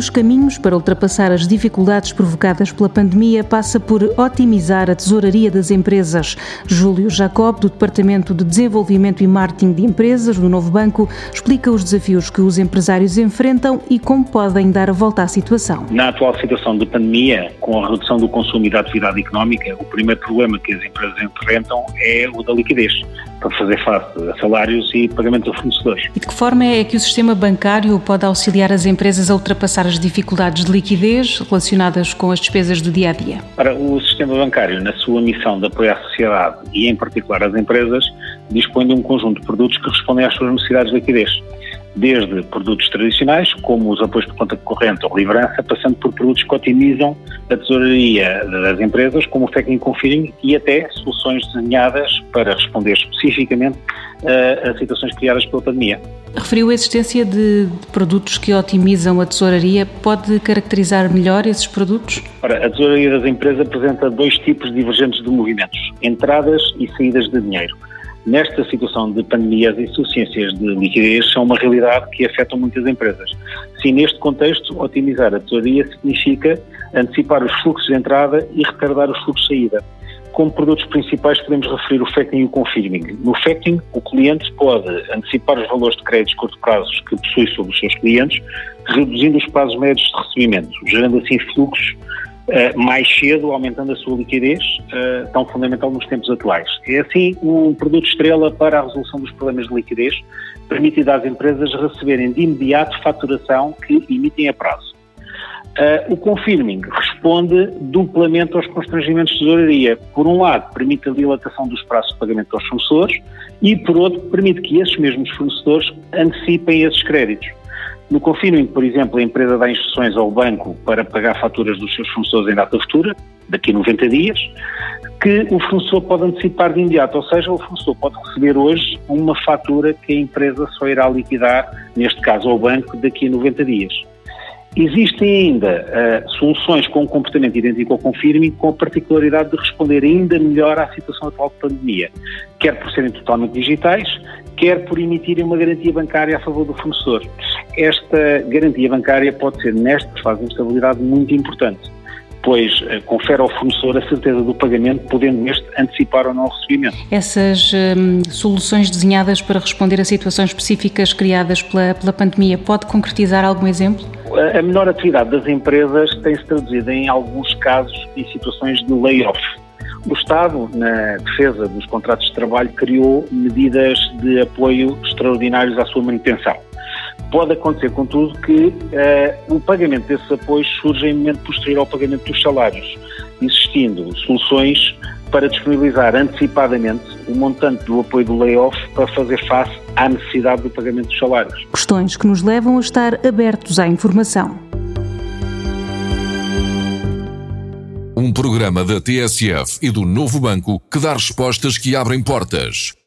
dos caminhos para ultrapassar as dificuldades provocadas pela pandemia passa por otimizar a tesouraria das empresas. Júlio Jacob, do Departamento de Desenvolvimento e Marketing de Empresas do Novo Banco, explica os desafios que os empresários enfrentam e como podem dar a volta à situação. Na atual situação de pandemia, com a redução do consumo e da atividade económica, o primeiro problema que as empresas enfrentam é o da liquidez para fazer face a salários e pagamentos a fornecedores. E de que forma é que o sistema bancário pode auxiliar as empresas a ultrapassar as dificuldades de liquidez relacionadas com as despesas do dia a dia? Para o sistema bancário, na sua missão de apoiar a sociedade e, em particular, as empresas, dispõe de um conjunto de produtos que respondem às suas necessidades de liquidez desde produtos tradicionais, como os apoios por conta corrente ou livrança, passando por produtos que otimizam a tesouraria das empresas, como o Factoring Confirming e até soluções desenhadas para responder especificamente a, a situações criadas pela pandemia. Referiu a existência de produtos que otimizam a tesouraria. Pode caracterizar melhor esses produtos? Ora, a tesouraria das empresas apresenta dois tipos divergentes de movimentos, entradas e saídas de dinheiro. Nesta situação de pandemia, as insuficiências de liquidez são uma realidade que afetam muitas empresas. Se neste contexto, otimizar a tesouraria significa antecipar os fluxos de entrada e retardar os fluxos de saída. Como produtos principais podemos referir o factoring e o confirming. No factoring, o cliente pode antecipar os valores de créditos curto prazo que possui sobre os seus clientes, reduzindo os prazos médios de recebimento, gerando assim fluxos uh, mais cedo, aumentando a sua liquidez, uh, tão fundamental nos tempos atuais. É assim um produto estrela para a resolução dos problemas de liquidez, permitindo às empresas receberem de imediato faturação que emitem a prazo. Uh, o confirming responde duplamente aos constrangimentos de tesouraria. Por um lado, permite a dilatação dos prazos de pagamento aos fornecedores e, por outro, permite que esses mesmos fornecedores antecipem esses créditos. No Confirming, por exemplo, a empresa dá instruções ao banco para pagar faturas dos seus fornecedores em data futura, daqui a 90 dias, que o fornecedor pode antecipar de imediato, ou seja, o fornecedor pode receber hoje uma fatura que a empresa só irá liquidar, neste caso ao banco, daqui a 90 dias. Existem ainda uh, soluções com um comportamento idêntico ao Confirming, com a particularidade de responder ainda melhor à situação atual de pandemia, quer por serem totalmente digitais, quer por emitirem uma garantia bancária a favor do fornecedor. Esta garantia bancária pode ser, nesta fase de estabilidade, muito importante pois eh, confere ao fornecedor a certeza do pagamento, podendo este antecipar ou não o recebimento. Essas hum, soluções desenhadas para responder a situações específicas criadas pela, pela pandemia, pode concretizar algum exemplo? A menor atividade das empresas tem-se traduzido em alguns casos em situações de layoff o Estado, na defesa dos contratos de trabalho, criou medidas de apoio extraordinários à sua manutenção. Pode acontecer, contudo, que uh, o pagamento desses apoios surge em momento posterior ao pagamento dos salários, existindo soluções para disponibilizar antecipadamente o montante do apoio do layoff para fazer face à necessidade do pagamento dos salários. Questões que nos levam a estar abertos à informação. Um programa da TSF e do Novo Banco que dá respostas que abrem portas.